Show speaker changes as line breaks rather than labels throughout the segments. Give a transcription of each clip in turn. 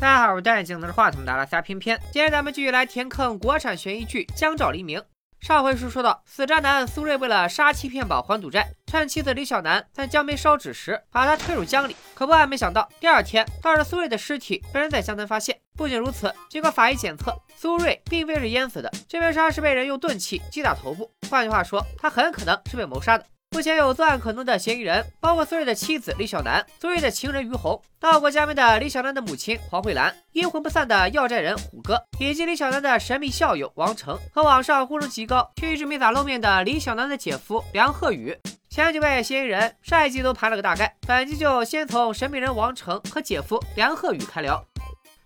大家好，我是戴眼镜拿着话筒的阿拉斯偏偏。今天咱们继续来填坑国产悬疑剧《江照黎明》。上回书说到，死渣男苏瑞为了杀妻骗保还赌债，趁妻子李小楠在江边烧纸时，把她推入江里。可万万没想到，第二天倒是苏瑞的尸体被人在江南发现。不仅如此，经过法医检测，苏瑞并非是淹死的，这边杀是被人用钝器击打头部。换句话说，他很可能是被谋杀的。目前有作案可能的嫌疑人，包括苏瑞的妻子李小楠、苏瑞的情人于红、到过家门的李小楠的母亲黄慧兰、阴魂不散的要债人虎哥，以及李小楠的神秘校友王成和网上呼声极高却一直没咋露面的李小楠的姐夫梁鹤宇。前几位嫌疑人上一集都盘了个大概，本集就先从神秘人王成和姐夫梁鹤宇开聊。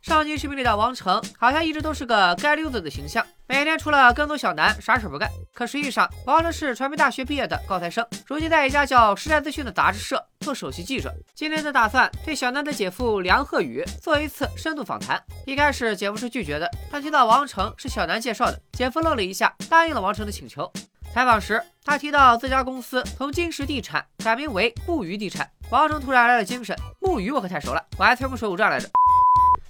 上集视频里的王成好像一直都是个街溜子的形象，每天除了跟踪小南，啥事不干。可实际上，王成是传媒大学毕业的高材生，如今在一家叫时代资讯的杂志社做首席记者。今天他打算对小南的姐夫梁鹤宇做一次深度访谈。一开始，姐夫是拒绝的，但听到王成是小南介绍的，姐夫愣了一下，答应了王成的请求。采访时，他提到自家公司从金石地产改名为木鱼地产，王成突然来了精神，木鱼我可太熟了，我还吹过水浒传来着。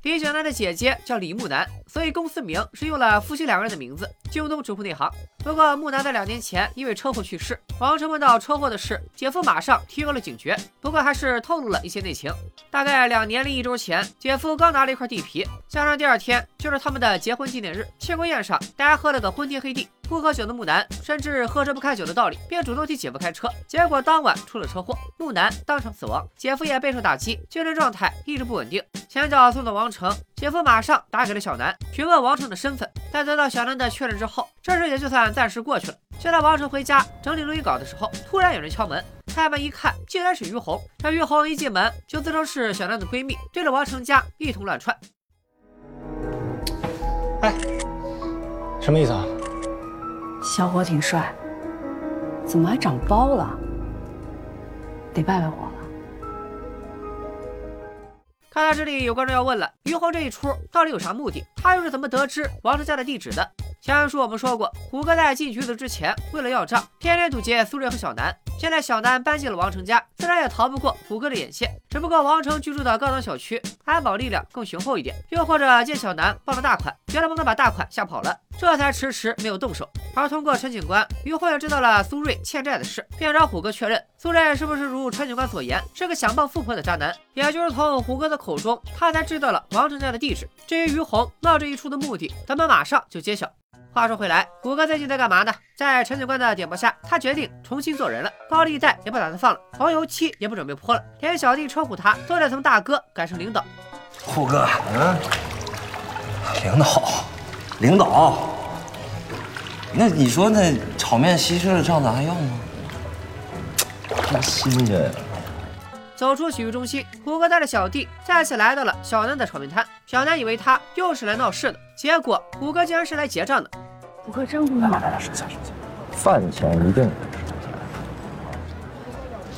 李小男的姐姐叫李木南，所以公司名是用了夫妻两个人的名字。京东直呼内行。不过木南在两年前因为车祸去世，王成问到车祸的事，姐夫马上提高了警觉，不过还是透露了一些内情。大概两年零一周前，姐夫刚拿了一块地皮，加上第二天就是他们的结婚纪念日，庆功宴上大家喝了个昏天黑地。不喝酒的木南甚至喝着不开酒的道理，便主动替姐夫开车，结果当晚出了车祸，木南当场死亡，姐夫也备受打击，精神状态一直不稳定。前脚送到王城，姐夫马上打给了小南，询问王城的身份。在得到小南的确认之后，这事也就算暂时过去了。就在王城回家整理录音稿的时候，突然有人敲门，开门一看，竟然是于红。这于红一进门就自称是小南的闺蜜，对着王城家一通乱窜。
哎，什么意思啊？
小伙挺帅，怎么还长包了？得拜拜我了。
看到这里，有观众要问了：于红这一出到底有啥目的？他又是怎么得知王成家的地址的？前文书我们说过，虎哥在进局子之前，为了要账，天天堵截苏瑞和小南。现在小南搬进了王成家，自然也逃不过虎哥的眼线。只不过王成居住的高档小区，安保力量更雄厚一点，又或者见小南傍了大款，觉得不能把大款吓跑了，这才迟迟没有动手。而通过陈警官，于慧也知道了苏瑞欠债的事，便找虎哥确认苏瑞是不是如陈警官所言，是个想傍富婆的渣男。也就是从虎哥的口中，他才知道了王成家的地址。至于于红闹这一出的目的，咱们马上就揭晓。话说回来，虎哥最近在干嘛呢？在陈警官的点拨下，他决定重新做人了。高利贷也不打算放了，黄油漆也不准备泼了，连小弟称呼他都得从大哥改成领导。
虎哥，嗯，领导，领导，那你说那炒面西施的账咱还要吗？
真新鲜呀！
走出洗浴中心，虎哥带着小弟再次来到了小南的炒面摊。小南以为他又是来闹事的，结果虎哥竟然是来结账的。
虎哥真不忙，
收下收下，饭钱一定得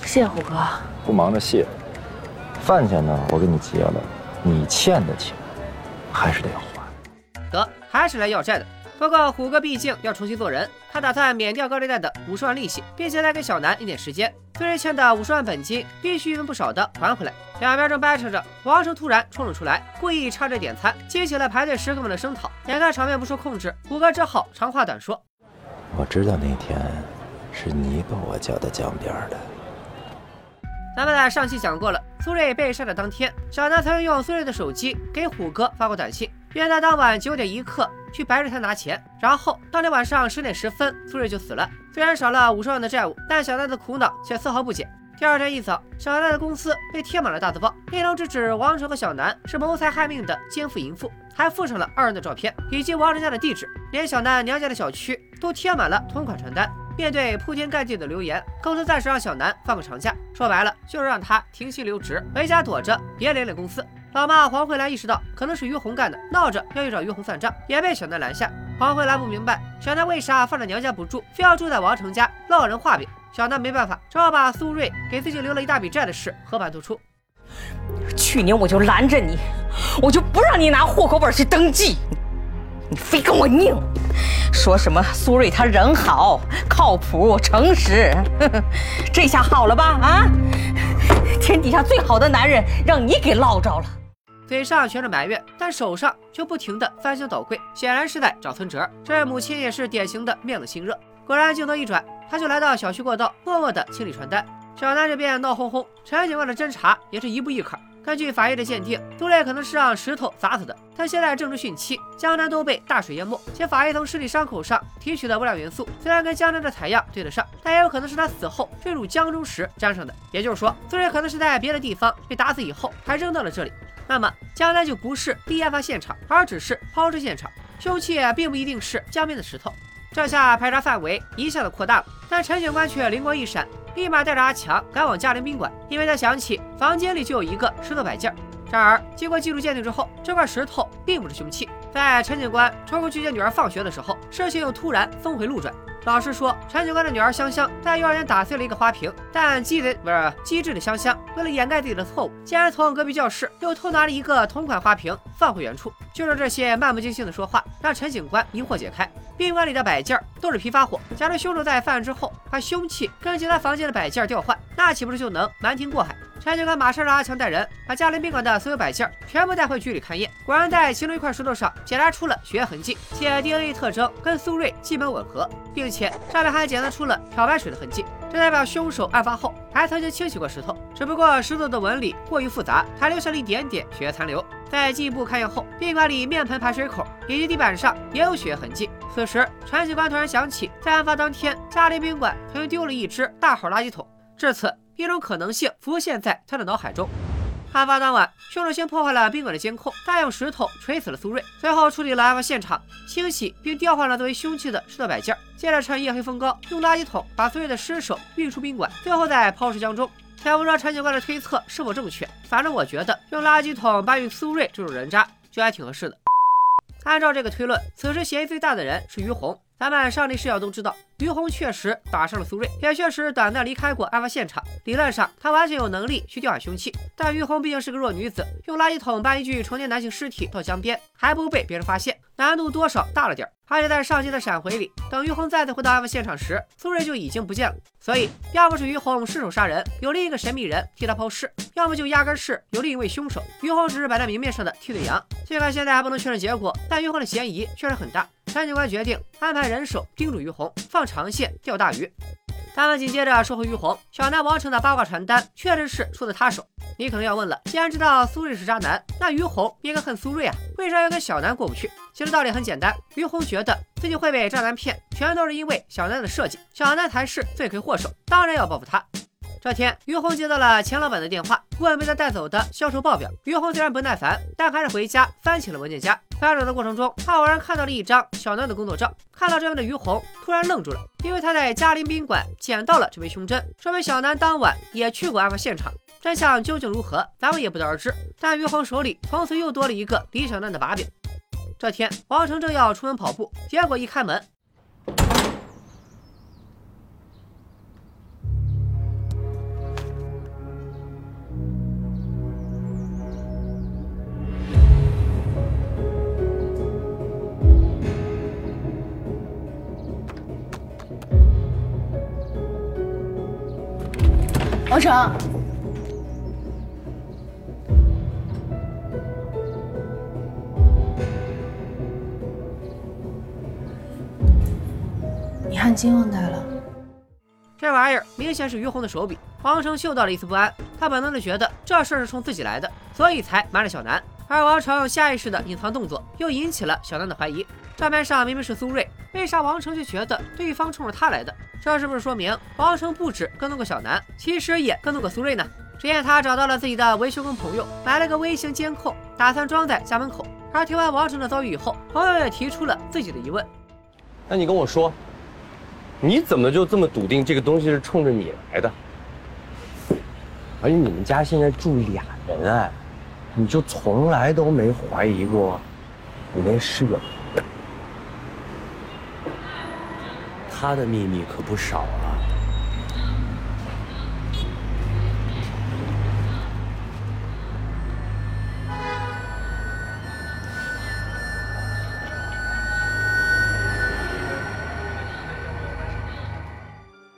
谢谢虎哥。
不忙着谢。饭钱呢，我给你结了，你欠的钱还是得还。
得，还是来要债的。不过虎哥毕竟要重新做人，他打算免掉高利贷的五十万利息，并且再给小南一点时间。苏瑞欠的五十万本金必须一分不少的还回来。两边正掰扯着，王成突然冲了出来，故意插着点餐，激起了排队食客们的声讨。眼看场面不受控制，虎哥只好长话短说：“
我知道那天是你把我叫到江边的。”
咱们在上期讲过了，苏瑞被杀的当天，小南曾用苏瑞的手机给虎哥发过短信，约他当晚九点一刻去白日滩拿钱。然后当天晚上十点十分，苏瑞就死了。虽然少了五十万的债务，但小南的苦恼却丝毫不减。第二天一早，小南的公司被贴满了大字报，内容直指王成和小南是谋财害命的奸夫淫妇，还附上了二人的照片以及王成家的地址，连小南娘家的小区都贴满了同款传单。面对铺天盖地的留言，公司暂时让小南放个长假，说白了就是让他停薪留职，回家躲着，别连累公司。老妈黄慧兰意识到可能是于红干的，闹着要去找于红算账，也被小南拦下。黄慧兰不明白小南为啥放着娘家不住，非要住在王成家落人话柄。小南没办法，只好把苏瑞给自己留了一大笔债的事和盘托出。
去年我就拦着你，我就不让你拿户口本去登记，你非跟我拧，说什么苏瑞他人好、靠谱、诚实，这下好了吧？啊，天底下最好的男人让你给捞着了。
嘴上全着埋怨，但手上却不停的翻箱倒柜，显然是在找存折。这位母亲也是典型的面子心热。果然，镜头一转，他就来到小区过道，默默的清理传单。小南这边闹哄哄，陈警官的侦查也是一步一坎。根据法医的鉴定，苏瑞可能是让石头砸死的。他现在正值汛期，江南都被大水淹没，且法医从尸体伤口上提取的微量元素虽然跟江南的采样对得上，但也有可能是他死后坠入江中时沾上的。也就是说，苏瑞可能是在别的地方被打死以后，还扔到了这里。那么，江南就不是第一案发现场，而只是抛尸现场，凶器并不一定是江边的石头。这下排查范围一下子扩大了，但陈警官却灵光一闪。立马带着阿强赶往嘉陵宾馆，因为他想起房间里就有一个石头摆件。然而，经过技术鉴定之后，这块石头并不是凶器。在陈警官抽空去接女儿放学的时候，事情又突然峰回路转。老实说，陈警官的女儿香香在幼儿园打碎了一个花瓶，但机贼不是机智的香香，为了掩盖自己的错误，竟然从隔壁教室又偷拿了一个同款花瓶放回原处。就是这些漫不经心的说话，让陈警官疑惑解开。宾馆里的摆件都是批发货，假如凶手在犯案之后把凶器跟其他房间的摆件调换，那岂不是就能瞒天过海？陈警官马上让阿强带人把嘉陵宾馆的所有摆件全部带回局里勘验，果然在其中一块石头上检查出了血液痕迹，且 DNA 特征跟苏瑞基本吻合，并且上面还检测出了漂白水的痕迹，这代表凶手案发后还曾经清洗过石头，只不过石头的纹理过于复杂，还留下了一点点血液残留。在进一步勘验后，宾馆里面盆排水口以及地板上也有血液痕迹。此时，陈警官突然想起，在案发当天，嘉陵宾馆曾经丢了一只大号垃圾桶。至此，一种可能性浮现在他的脑海中：案发当晚，凶手先破坏了宾馆的监控，再用石头锤死了苏瑞，随后处理了案发现场，清洗并调换了作为凶器的石头摆件，接着趁夜黑风高，用垃圾桶把苏瑞的尸首运出宾馆，最后再抛尸江中。且不知道陈警官的推测是否正确，反正我觉得用垃圾桶搬运苏瑞这种人渣就还挺合适的。按照这个推论，此时嫌疑最大的人是于红。咱们上帝视角都知道，于红确实打伤了苏瑞，也确实短暂离开过案发现场。理论上，他完全有能力去调换凶器。但于红毕竟是个弱女子，用垃圾桶搬一具成年男性尸体到江边，还不被别人发现，难度多少大了点。而且在上集的闪回里，等于红再次回到案发现场时，苏瑞就已经不见了。所以，要么是于红失手杀人，有另一个神秘人替他抛尸；要么就压根是有另一位凶手，于红只是摆在明面上的替罪羊。尽管现在还不能确认结果，但于红的嫌疑确实很大。陈警官决定安排人手盯住于红，放长线钓大鱼。咱们紧接着说回于红，小南王成的八卦传单确实是出自他手。你可能要问了，既然知道苏瑞是渣男，那于红应该恨苏瑞啊，为啥要跟小南过不去？其实道理很简单，于红觉得自己会被渣男骗，全都是因为小南的设计，小南才是罪魁祸首，当然要报复他。这天，于红接到了钱老板的电话，问被他带走的销售报表。于红虽然不耐烦，但还是回家翻起了文件夹。翻找的过程中，他偶然看到了一张小南的工作照。看到这边的于红突然愣住了，因为他在嘉陵宾馆捡到了这枚胸针，说明小南当晚也去过案发现场。真相究竟如何，咱们也不得而知。但于红手里从此又多了一个李小南的把柄。这天，王成正要出门跑步，结果一开门。
王成，你汗巾忘带了。
这玩意儿明显是于红的手笔。王成嗅到了一丝不安，他本能的觉得这事儿是冲自己来的，所以才瞒着小南。而王成下意识的隐藏动作，又引起了小南的怀疑。账面上明明是苏瑞，为啥王成却觉得对方冲着他来的？这是不是说明王成不止跟踪过小南，其实也跟踪过苏瑞呢？只见他找到了自己的维修工朋友，买了个微型监控，打算装在家门口。而听完王成的遭遇以后，朋友也提出了自己的疑问：
那你跟我说，你怎么就这么笃定这个东西是冲着你来的？而且你们家现在住俩人哎，你就从来都没怀疑过你那室友？他的秘密可不少啊。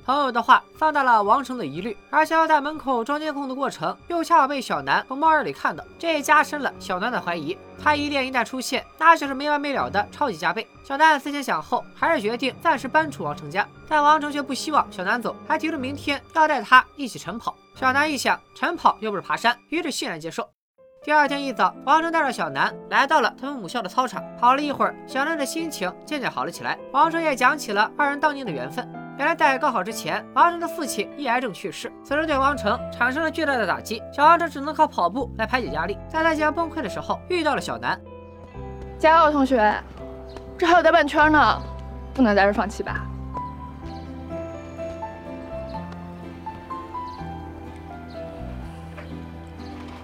朋友的话放大了王成的疑虑，而且要在门口装监控的过程，又恰好被小南从猫眼里看到，这也加深了小南的怀疑。他疑点一旦出现，那就是没完没了的超级加倍。小南思前想后，还是决定暂时搬出王成家，但王成却不希望小南走，还提出明天要带他一起晨跑。小南一想，晨跑又不是爬山，于是欣然接受。第二天一早，王成带着小南来到了他们母校的操场。跑了一会儿，小南的心情渐渐好了起来。王成也讲起了二人当年的缘分。原来在高考之前，王成的父亲因癌症去世，此事对王成产生了巨大的打击。小王成只能靠跑步来排解压力。在他即将崩溃的时候，遇到了小南。
加油，同学，这还有大半圈呢，不能在这放弃吧？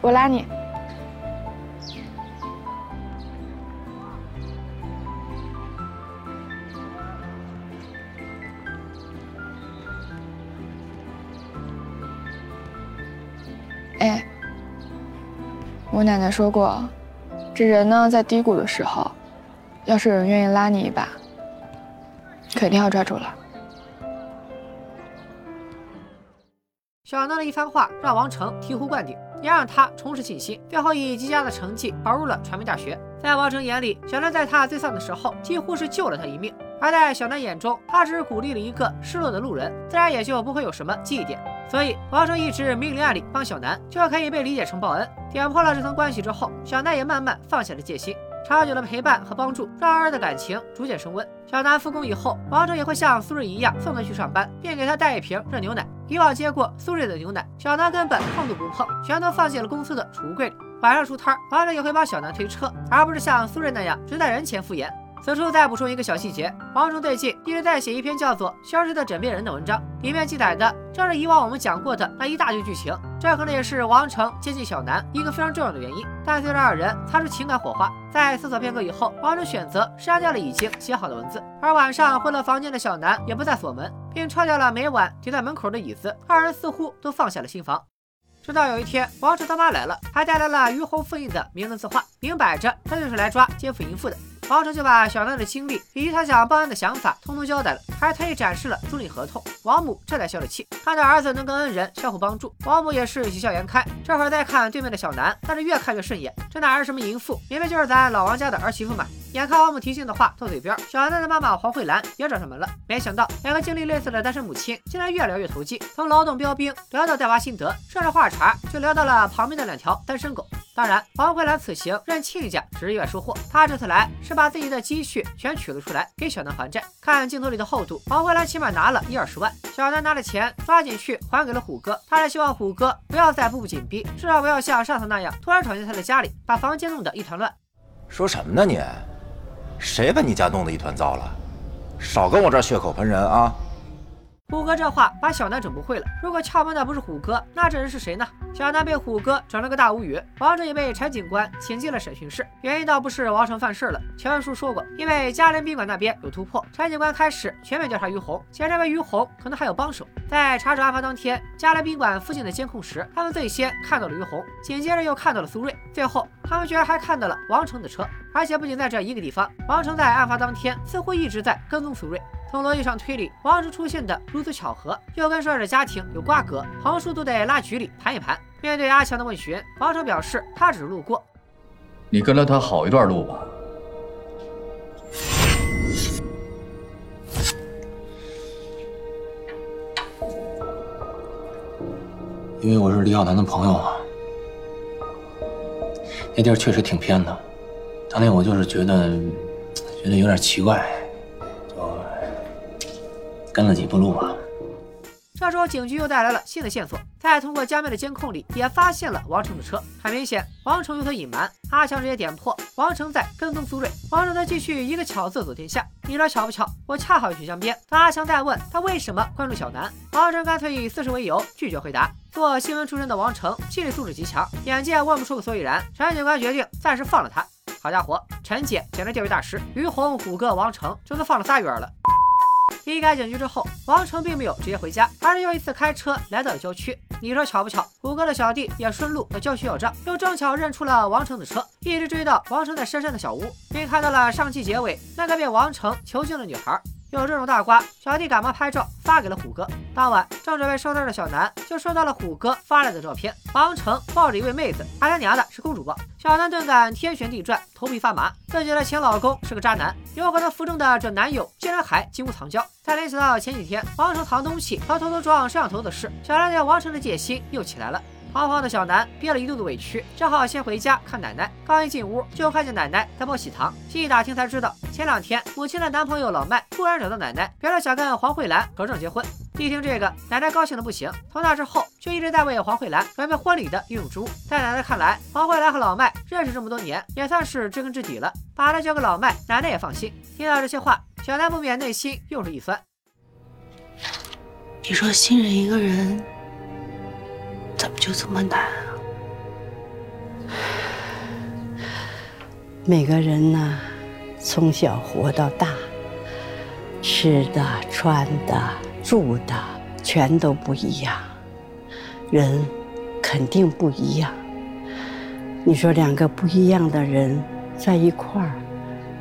我拉你。我奶奶说过，这人呢在低谷的时候，要是有人愿意拉你一把，肯定要抓住了。
小南的一番话让王成醍醐灌顶，也让他重拾信心，最后以极佳的成绩考入了传媒大学。在王成眼里，小南在他最丧的时候几乎是救了他一命；而在小南眼中，他只是鼓励了一个失落的路人，自然也就不会有什么记忆点。所以，王成一直明里暗里帮小南，就可以被理解成报恩。点破了这层关系之后，小南也慢慢放下了戒心。长久的陪伴和帮助，让二人的感情逐渐升温。小南复工以后，王哲也会像苏瑞一样送他去上班，并给他带一瓶热牛奶。以往接过苏瑞的牛奶，小南根本碰都不碰，全都放进了公司的储物柜里。晚上出摊，王哲也会帮小南推车，而不是像苏瑞那样只在人前敷衍。此处再补充一个小细节：王成最近一直在写一篇叫做《消失的枕边人》的文章，里面记载的正是以往我们讲过的那一大堆剧情。这可能也是王成接近小南一个非常重要的原因。但随着二人擦出情感火花，在思索片刻以后，王成选择删掉了已经写好的文字。而晚上回了房间的小南也不再锁门，并撤掉了每晚停在门口的椅子。二人似乎都放下了心防。直到有一天，王成他妈来了，还带来了于红复印的名文字画，明摆着他就是来抓奸夫淫妇的。王成就把小南的经历以及他想报案的想法通通交代了，还特意展示了租赁合同。王母这才消了气，看到儿子能跟恩人相互帮助，王母也是喜笑颜开。这会儿再看对面的小南，那是越看越顺眼，这哪是什么淫妇，明明就是咱老王家的儿媳妇嘛！眼看王母提醒的话到嘴边，小南的妈妈黄慧兰也找上门了。没想到两个经历类似的单身母亲，竟然越聊越投机，从劳动标兵聊到带娃心得，顺着话茬就聊到了旁边的两条单身狗。当然，黄慧兰此行认亲家只是意外收获，她这次来是把自己的积蓄全取了出来给小南还债。看镜头里的厚度，黄慧兰起码拿了一二十万。小南拿了钱，抓紧去还给了虎哥。他是希望虎哥不要再步步紧逼，至少不要像上次那样突然闯进他的家里，把房间弄得一团乱。
说什么呢你？谁把你家弄得一团糟了？少跟我这儿血口喷人啊！
虎哥这话把小南整不会了。如果撬门的不是虎哥，那这人是谁呢？小南被虎哥整了个大无语，王成也被陈警官请进了审讯室。原因倒不是王成犯事了，乔文书说过，因为嘉联宾馆那边有突破，陈警官开始全面调查于红，且认为于红可能还有帮手。在查找案发当天嘉联宾馆附近的监控时，他们最先看到了于红，紧接着又看到了苏瑞，最后他们居然还看到了王成的车。而且不仅在这一个地方，王成在案发当天似乎一直在跟踪苏瑞。从逻辑上推理，王成出现的如此巧合，又跟说的家庭有瓜葛，横竖都得拉局里盘一盘。面对阿强的问询，王成表示他只是路过。
你跟了他好一段路吧？
因为我是李小楠的朋友啊。那地儿确实挺偏的，当年我就是觉得，觉得有点奇怪。跟了几步路吧。
这时候，警局又带来了新的线索，在通过家妹的监控里，也发现了王成的车。很明显，王成有所隐瞒。阿强直接点破，王成在跟踪苏瑞。王成则继续一个巧字走天下。你说巧不巧？我恰好去江边。当阿强再问他为什么关注小南，王成干脆以私事为由拒绝回答。做新闻出身的王成，心理素质极强，眼见问不出个所以然，陈警官决定暂时放了他。好家伙，陈姐简直钓鱼大师，于洪、虎哥、王成，就算放了仨鱼饵了。离开警局之后，王成并没有直接回家，而是又一次开车来到了郊区。你说巧不巧？虎哥的小弟也顺路到郊区要账，又正巧认出了王成的车，一直追到王成在深山的小屋，并看到了上期结尾那个被王成囚禁的女孩。有这种大瓜，小弟赶忙拍照发给了虎哥。当晚正准备收摊的小南就收到了虎哥发来的照片，王成抱着一位妹子，他他娘的是公主抱。小南顿感天旋地转，头皮发麻，自己的前老公是个渣男，有可能腹中的这男友竟然还金屋藏娇。再联想到前几天王成藏东西和偷偷装摄像头的事，小南对王成的戒心又起来了。慌慌的小南憋了一肚子委屈，只好先回家看奶奶。刚一进屋，就看见奶奶在磨喜糖。细打听才知道，前两天母亲的男朋友老麦突然找到奶奶，表示想跟黄慧兰合证结婚。一听这个，奶奶高兴的不行。从那之后，就一直在为黄慧兰准备婚礼的御用之物。在奶奶看来，黄慧兰和老麦认识这么多年，也算是知根知底了，把她交给老麦，奶奶也放心。听到这些话，小南不免内心又是一酸。
你说信任一个人。怎么就这么难啊？
每个人呢，从小活到大，吃的、穿的、住的，全都不一样。人肯定不一样。你说两个不一样的人在一块儿，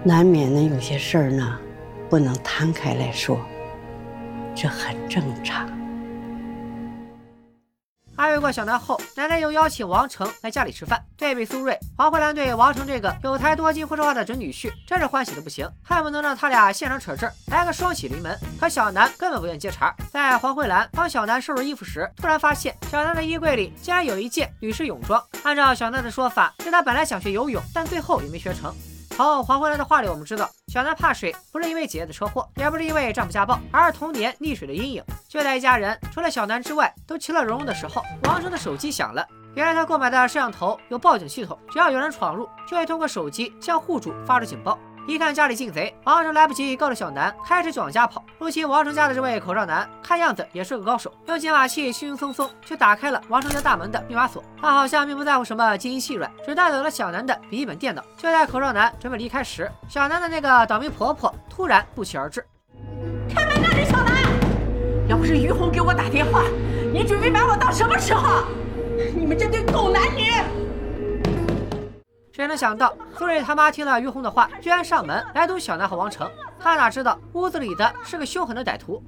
难免呢有些事儿呢，不能摊开来说，这很正常。
安慰过小南后，奶奶又邀请王成来家里吃饭。对比苏瑞，黄慧兰对王成这个有才多金、会说话的准女婿，真是欢喜的不行，恨不能让他俩现场扯证，来个双喜临门。可小南根本不愿接茬。在黄慧兰帮小南收拾衣服时，突然发现小南的衣柜里竟然有一件女士泳装。按照小南的说法，是他本来想学游泳，但最后也没学成。从黄慧兰的话里，我们知道小南怕水，不是因为姐姐的车祸，也不是因为丈夫家暴，而是童年溺水的阴影。就在一家人除了小南之外都其乐融融的时候，王成的手机响了。原来他购买的摄像头有报警系统，只要有人闯入，就会通过手机向户主发出警报。一看家里进贼，王成来不及告诉小南，开始就往家跑。入侵王成家的这位口罩男，看样子也是个高手，用解码器轻轻松松就打开了王成家大门的密码锁。他好像并不在乎什么金银细软，只带走了小南的笔记本电脑。就在口罩男准备离开时，小南的那个倒霉婆婆突然不期而至。
开门呐，李小南！要不是于红给我打电话，你准备把我当什么时候？你们这对狗男女！
谁能想到苏瑞他妈听了于红的话，居然上门来堵小南和王成？他哪知道屋子里的是个凶狠的歹徒。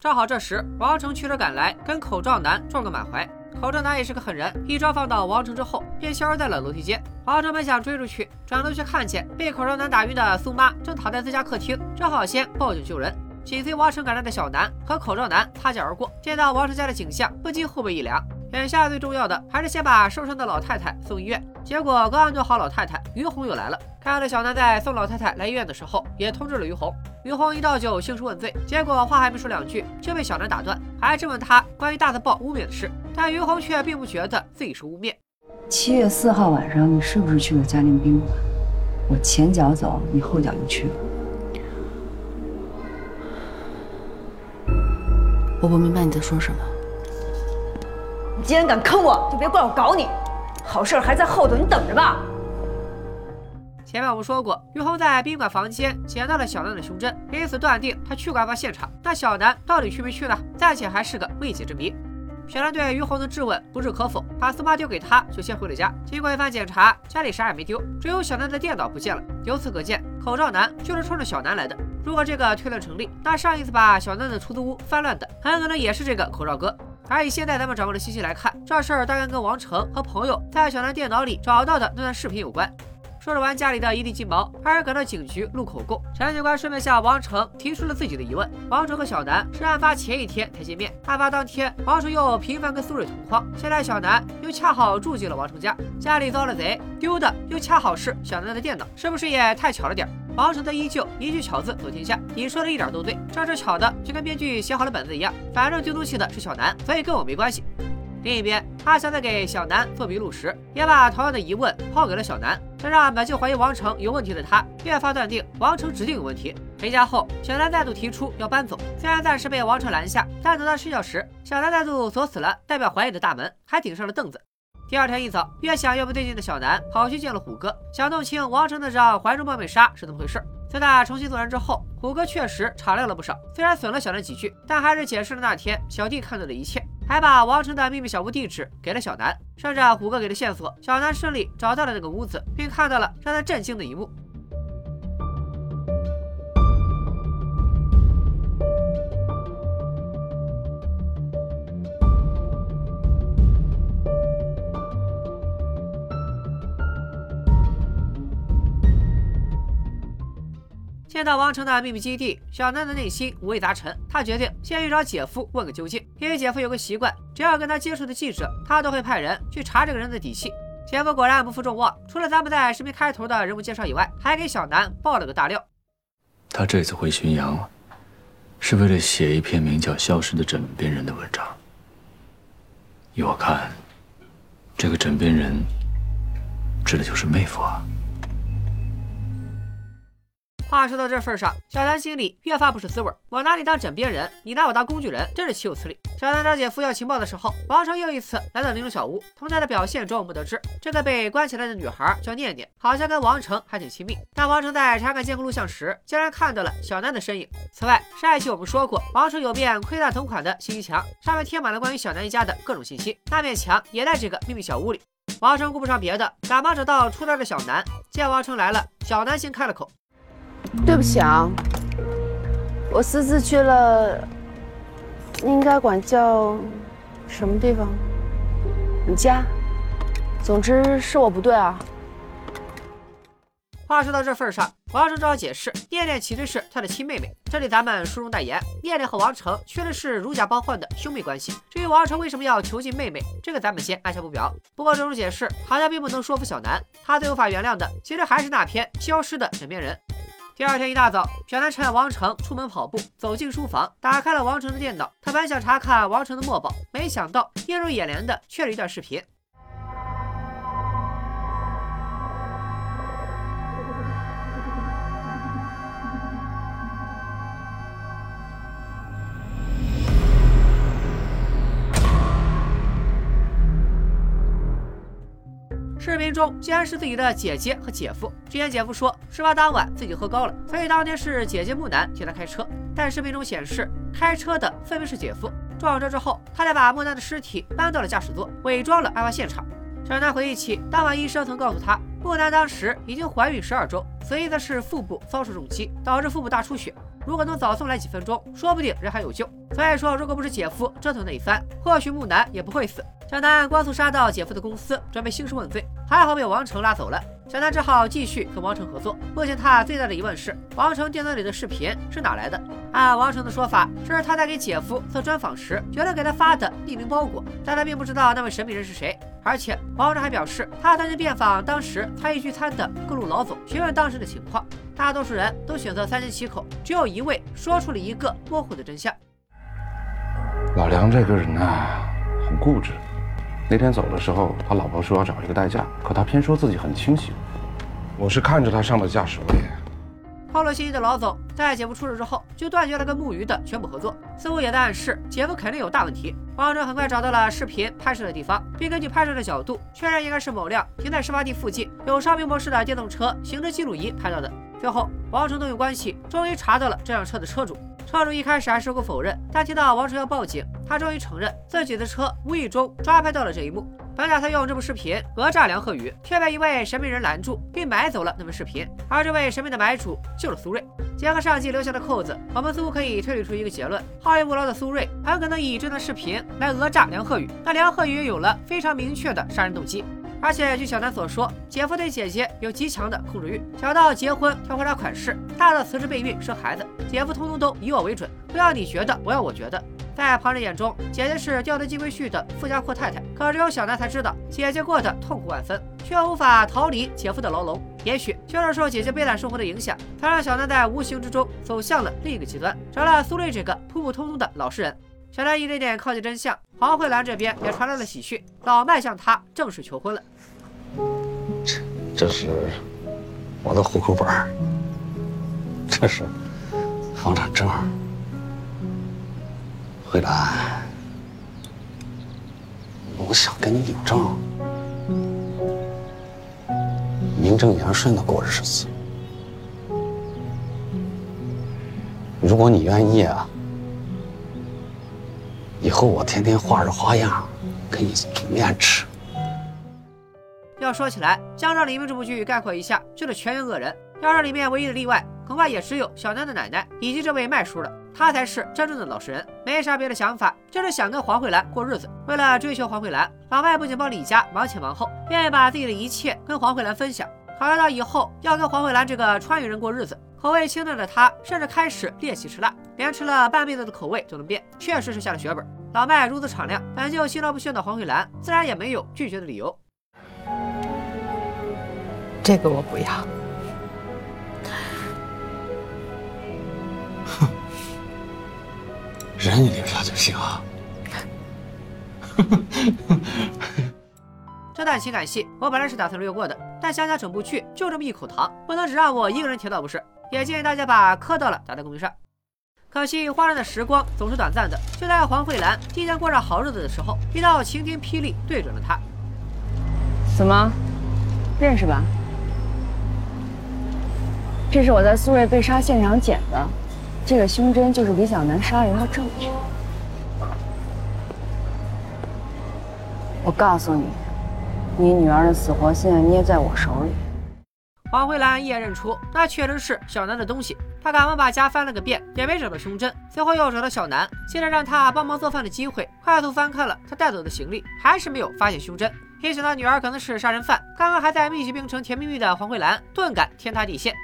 正好这时，王成驱车赶来，跟口罩男撞个满怀。口罩男也是个狠人，一招放倒王成之后，便消失在了楼梯间。王成本想追出去，转头却看见被口罩男打晕的苏妈正躺在自家客厅，正好先报警救人。紧随王成赶来的小南和口罩男擦肩而过，见到王成家的景象，不禁后背一凉。眼下最重要的还是先把受伤的老太太送医院。结果刚安顿好老太太，于红又来了。看到小南在送老太太来医院的时候，也通知了于红。于红一倒酒兴师问罪，结果话还没说两句，就被小南打断，还质问他关于大字报污蔑的事。但于红却并不觉得自己是污蔑。
七月四号晚上，你是不是去了嘉陵宾馆？我前脚走，你后脚就去了。
我不明白你在说什么。
你既然敢坑我，就别怪我搞你。好事还在后头，你等着吧。
前面我们说过，于红在宾馆房间捡到了小南的胸针，因此断定他去过案发现场。那小南到底去没去呢？暂且还是个未解之谜。小南对于红的质问不置可否，把丝袜丢给他，就先回了家。经过一番检查，家里啥也没丢，只有小南的电脑不见了。由此可见，口罩男就是冲着小南来的。如果这个推论成立，那上一次把小南的出租屋翻乱的，很可能也是这个口罩哥。而以现在咱们掌握的信息来看，这事儿大概跟王成和朋友在小南电脑里找到的那段视频有关。收拾完家里的一地鸡毛，二人赶到警局录口供。陈警官顺便向王成提出了自己的疑问：王成和小南是案发前一天才见面，案发当天王成又频繁跟苏瑞同框，现在小南又恰好住进了王成家，家里遭了贼，丢的又恰好是小南的电脑，是不是也太巧了点？王成则依旧一句巧字走天下，你说的一点都对，这是巧的，就跟编剧写好了本子一样，反正丢东西的是小南，所以跟我没关系。另一边，阿强在给小南做笔录时，也把同样的疑问抛给了小南，这让本就怀疑王成有问题的他，越发断定王成指定有问题。回家后，小南再度提出要搬走，虽然暂时被王成拦下，但等他睡觉时，小南再度锁死了代表怀疑的大门，还顶上了凳子。第二天一早，越想越不对劲的小南跑去见了虎哥，想弄清王成的这怀中抱被杀是怎么回事。在他重新做人之后，虎哥确实敞亮了不少，虽然损了小南几句，但还是解释了那天小弟看到的一切。还把王成的秘密小屋地址给了小南，顺着虎哥给的线索，小南顺利找到了那个屋子，并看到了让他震惊的一幕。见到王成的秘密基地，小南的内心五味杂陈。他决定先去找姐夫问个究竟，因为姐夫有个习惯，只要跟他接触的记者，他都会派人去查这个人的底细。姐夫果然不负众望，除了咱们在视频开头的人物介绍以外，还给小南爆了个大料。
他这次回浔阳，是为了写一篇名叫《消失的枕边人》的文章。依我看，这个枕边人，指的就是妹夫啊。
话说到这份上，小南心里越发不是滋味。我拿你当枕边人，你拿我当工具人，真是岂有此理！小南找姐夫要情报的时候，王成又一次来到玲珑小屋。从他的表现中，我们得知这个被关起来的女孩叫念念，好像跟王成还挺亲密。但王成在查看监控录像时，竟然看到了小南的身影。此外，上一期我们说过，王成有面窥探同款的信息墙，上面贴满了关于小南一家的各种信息。那面墙也在这个秘密小屋里。王成顾不上别的，赶忙找到出来的小南。见王成来了，小南先开了口。
对不起啊，我私自去了，应该管叫什么地方？你家。总之是我不对啊。
话说到这份上，王成只好解释，念念其实是他的亲妹妹。这里咱们书中代言，念念和王成确实是如假包换的兄妹关系。至于王成为什么要囚禁妹妹，这个咱们先按下不表。不过这种解释好像并不能说服小南，他最无法原谅的其实还是那篇消失的枕边人。第二天一大早，小南趁王成出门跑步，走进书房，打开了王成的电脑。他本想查看王成的墨宝，没想到映入眼帘的却是一段视频。中竟然是自己的姐姐和姐夫。之前姐夫说，事发当晚自己喝高了，所以当天是姐姐木南替他开车。但视频中显示，开车的分明是姐夫。撞车之后，他才把木南的尸体搬到了驾驶座，伪装了案发现场。小南回忆起，当晚医生曾告诉他，木南当时已经怀孕十二周，死因的是腹部遭受重击，导致腹部大出血。如果能早送来几分钟，说不定人还有救。所以说，如果不是姐夫折腾那一番，或许木南也不会死。小南光速杀到姐夫的公司，准备兴师问罪，还好被王成拉走了。小南只好继续跟王成合作。目前他最大的疑问是，王成电脑里的视频是哪来的？按王成的说法，这是他在给姐夫做专访时，觉得给他发的匿名包裹，但他并不知道那位神秘人是谁。而且王成还表示，他曾经遍访当时参与聚餐的各路老总，询问当时的情况。大多数人都选择三缄其口，只有一位说出了一个模糊的真相。
老梁这个人呢，很固执。那天走的时候，他老婆说要找一个代驾，可他偏说自己很清醒。我是看着他上的驾驶位。
透露信息的老总在姐夫出事之后，就断绝了跟木鱼的全部合作，似乎也在暗示姐夫肯定有大问题。王成很快找到了视频拍摄的地方，并根据拍摄的角度确认应该是某辆停在事发地附近有烧屏模式的电动车行车记录仪拍到的。最后，王成动用关系，终于查到了这辆车的车主。车主一开始还矢口否认，但听到王成要报警，他终于承认自己的车无意中抓拍到了这一幕。本打算用这部视频讹诈梁鹤宇，却被一位神秘人拦住，并买走了那部视频。而这位神秘的买主就是苏瑞。结合上集留下的扣子，我们似乎可以推理出一个结论：好逸恶劳的苏瑞很可能以这段视频来讹诈梁鹤宇。那梁鹤宇有了非常明确的杀人动机。而且据小南所说，姐夫对姐姐有极强的控制欲，小到结婚挑婚纱款式，大到辞职备孕生孩子，姐夫通通都以我为准，不要你觉得，不要我觉得。在旁人眼中，姐姐是掉得金龟婿的富家阔太太。可只有小南才知道，姐姐过得痛苦万分，却无法逃离姐夫的牢笼。也许就是受姐姐悲惨生活的影响，才让小南在无形之中走向了另一个极端，成了苏瑞这个普普通通的老实人。小南一点点靠近真相，黄慧兰这边也传来了喜讯，老麦向她正式求婚了。
这这是我的户口本，这是房产证。慧兰，我想跟你领证，名正言顺的过日子。如果你愿意啊，后我天天画着花样给你煮面吃。
要说起来，《江照黎明》这部剧概括一下就是全员恶人。要是里面唯一的例外，恐怕也只有小南的奶奶以及这位麦叔了。他才是真正的老实人，没啥别的想法，就是想跟黄慧兰过日子。为了追求黄慧兰，老麦不仅帮李家忙前忙后，愿意把自己的一切跟黄慧兰分享。考虑到以后要跟黄慧兰这个川渝人过日子，口味清淡的他甚至开始练习吃辣，连吃了半辈子的口味都能变，确实是下了血本。老麦如此敞亮，本就心照不宣的黄慧兰自然也没有拒绝的理由。
这个我不要。
哼，人你留下就行啊。
这段情感戏我本来是打算略过的，但想想整部剧就这么一口糖，不能只让我一个人甜到不是。也建议大家把磕到了打在公屏上。可惜花人的时光总是短暂的，就在黄慧兰即将过上好日子的时候，一道晴天霹雳对准了她。
怎么，认识吧？这是我在苏瑞被杀现场捡的，这个胸针就是李小楠杀人的证据。我告诉你，你女儿的死活现在捏在我手里。
黄慧兰一眼认出，那确实是小南的东西。他赶忙把家翻了个遍，也没找到胸针。随后又找到小南，借着让他帮忙做饭的机会，快速翻看了他带走的行李，还是没有发现胸针。一想到女儿可能是杀人犯，刚刚还在蜜雪冰城甜蜜蜜的黄慧兰，顿感天塌地陷。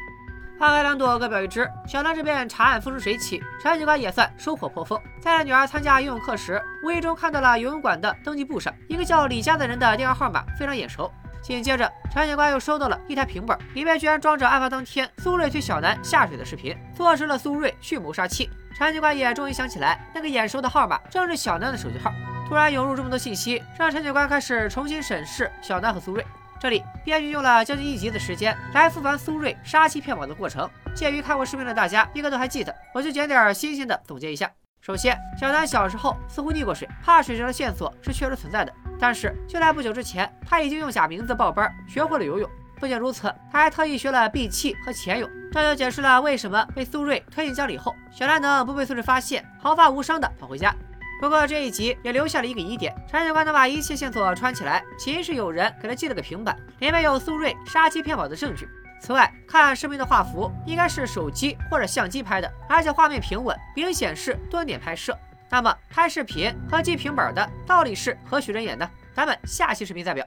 花开两朵，各表一枝。小南这边查案风生水起，陈警官也算收获颇丰。在女儿参加游泳课时，无意中看到了游泳馆的登记簿上一个叫李佳的人的电话号码，非常眼熟。紧接着，陈警官又收到了一台平板，里面居然装着案发当天苏瑞推小南下水的视频，坐实了苏瑞蓄谋杀妻。陈警官也终于想起来，那个眼熟的号码正是小南的手机号。突然涌入这么多信息，让陈警官开始重新审视小南和苏瑞。这里编剧用了将近一集的时间来复盘苏瑞杀妻骗保的过程。鉴于看过视频的大家应该都还记得，我就捡点新鲜的总结一下。首先，小南小时候似乎溺过水，怕水这的线索是确实存在的。但是就在不久之前，他已经用假名字报班，学会了游泳。不仅如此，他还特意学了闭气和潜泳，这就解释了为什么被苏瑞推进江里后，小南能不被苏瑞发现，毫发无伤的跑回家。不过这一集也留下了一个疑点：陈警官能把一切线索串起来，起因是有人给他寄了个平板，里面有苏瑞杀妻骗保的证据。此外，看视频的画幅应该是手机或者相机拍的，而且画面平稳，明显是蹲点拍摄。那么拍视频和记平板的到底是何许人也呢？咱们下期视频再表。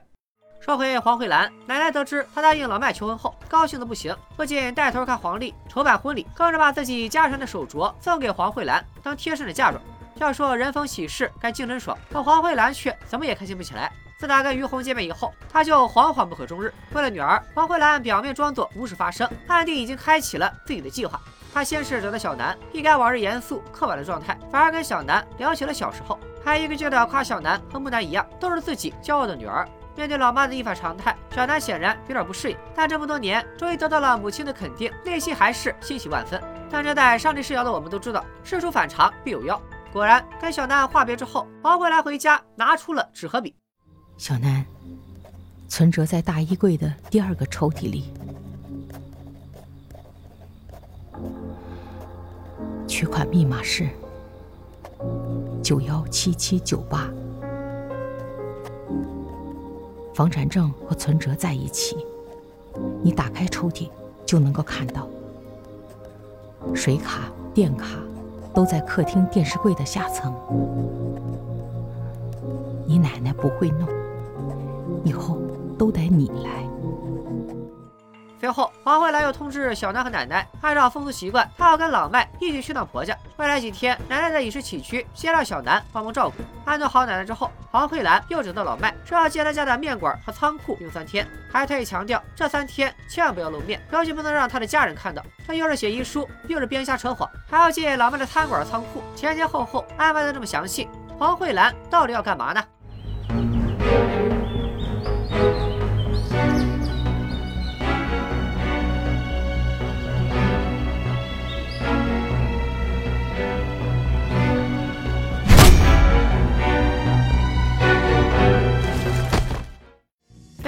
说回黄慧兰，奶奶得知她答应老麦求婚后，高兴的不行，不仅带头看黄历筹办婚礼，更是把自己家传的手镯送给黄慧兰当贴身的嫁妆。要说人逢喜事该精神爽，可黄慧兰却怎么也开心不起来。自打跟于红见面以后，她就惶惶不可终日。为了女儿，黄慧兰表面装作无事发生，暗地已经开启了自己的计划。她先是找到小南，一改往日严肃刻板的状态，反而跟小南聊起了小时候，还一个劲的夸小南和木南一样，都是自己骄傲的女儿。面对老妈的一反常态，小南显然有点不适应。但这么多年，终于得到了母亲的肯定，内心还是欣喜万分。但这在上帝视角的我们都知道，事出反常必有妖。果然，跟小南话别之后，黄慧兰回家拿出了纸和笔。
小南，存折在大衣柜的第二个抽屉里，取款密码是九幺七七九八，房产证和存折在一起，你打开抽屉就能够看到。水卡、电卡都在客厅电视柜的下层，你奶奶不会弄。以后都得你来。
随后，黄慧兰又通知小南和奶奶，按照风俗习惯，她要跟老麦一起去趟婆家。未来几天，奶奶的饮食起居先让小南帮忙照顾。安顿好奶奶之后，黄慧兰又找到老麦，说要借他家的面馆和仓库用三天，还特意强调这三天千万不要露面，尤其不能让他的家人看到。这又是写遗书，又是编瞎扯谎，还要借老麦的餐馆仓库，前前后后安排的这么详细，黄慧兰到底要干嘛呢？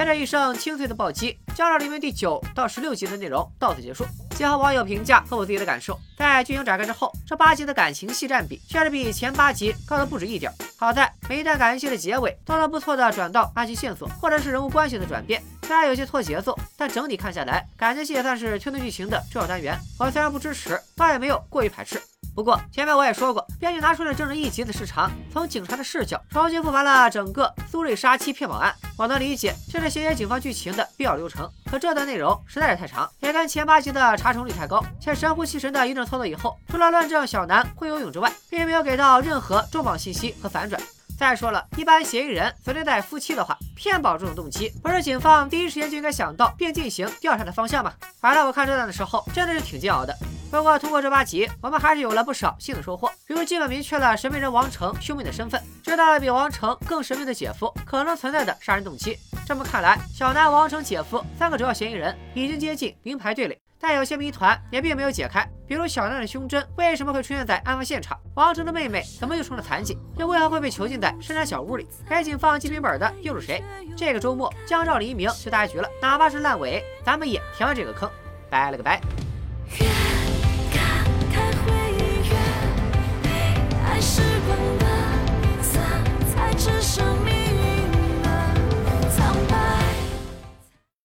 随着一声清脆的暴击，《江照黎明》第九到十六集的内容到此结束。结合网友评价和我自己的感受，在剧情展开之后，这八集的感情戏占比确实比前八集高的不止一点。好在每一段感情戏的结尾都能不错的转到爱情线索或者是人物关系的转变，虽然有些拖节奏，但整体看下来，感情戏也算是推动剧情的重要单元。我虽然不支持，倒也没有过于排斥。不过前面我也说过，编剧拿出了整整一集的时长，从警察的视角重新复盘了整个苏瑞杀妻骗保案。我能理解这是写写警方剧情的必要流程，可这段内容实在是太长，也跟前八集的查重率太高，且神乎其神的一阵操作以后，除了论证小南会游泳之外，并没有给到任何重磅信息和反转。再说了，一般嫌疑人所对待夫妻的话，骗保这种动机，不是警方第一时间就应该想到并进行调查的方向吗？反正我看这段的时候，真的是挺煎熬的。不过通过这八集，我们还是有了不少新的收获，比如基本明确了神秘人王成兄妹的身份，知道了比王成更神秘的姐夫可能存在的杀人动机。这么看来，小南、王成姐夫三个主要嫌疑人已经接近名牌对垒。但有些谜团也并没有解开，比如小南的胸针为什么会出现在案发现场？王成的妹妹怎么又成了残疾？又为何会被囚禁在深山小屋里？该警方记名本的又是谁？这个周末江照黎明就大结局了，哪怕是烂尾，咱们也填完这个坑。拜了个拜。爱是光的色彩，只剩迷。